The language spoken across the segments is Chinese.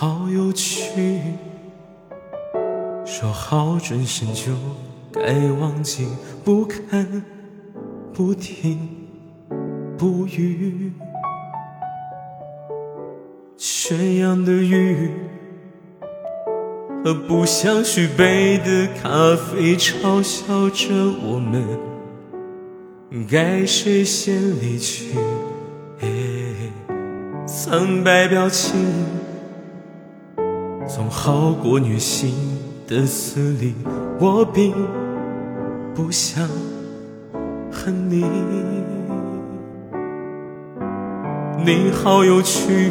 好有趣。说好转身就该忘记，不看，不听，不语。圈养的雨和不想续杯的咖啡，嘲笑着我们，该谁先离去？苍白表情总好过虐心的撕裂，我并不想恨你。你好有趣，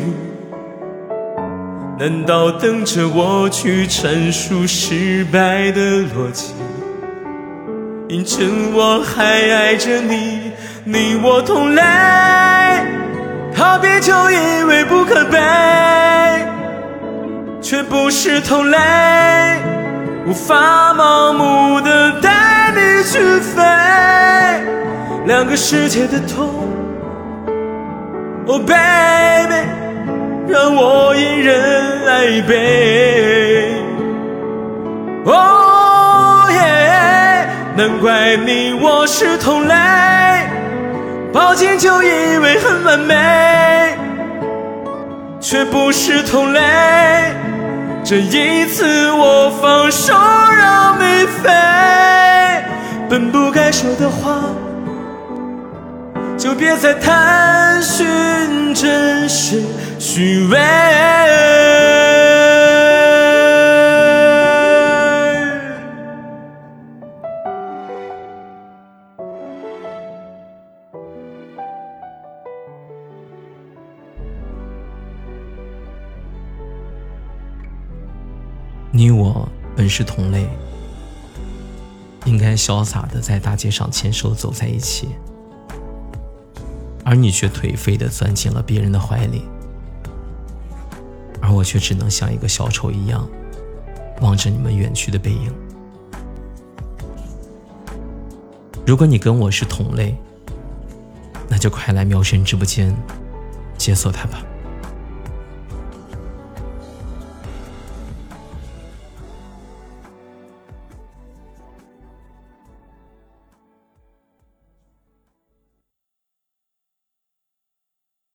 难道等着我去阐述失败的逻辑？印证我还爱着你，你我同类。告别就以为不可悲，却不是同类，无法盲目的带你去飞，两个世界的痛。Oh baby，让我一人来背。Oh yeah，难怪你我是同类。抱紧就以为很完美，却不是同类。这一次我放手让你飞，本不该说的话，就别再探寻真实虚伪。你我本是同类，应该潇洒的在大街上牵手走在一起，而你却颓废的钻进了别人的怀里，而我却只能像一个小丑一样，望着你们远去的背影。如果你跟我是同类，那就快来喵神直播间解锁他吧。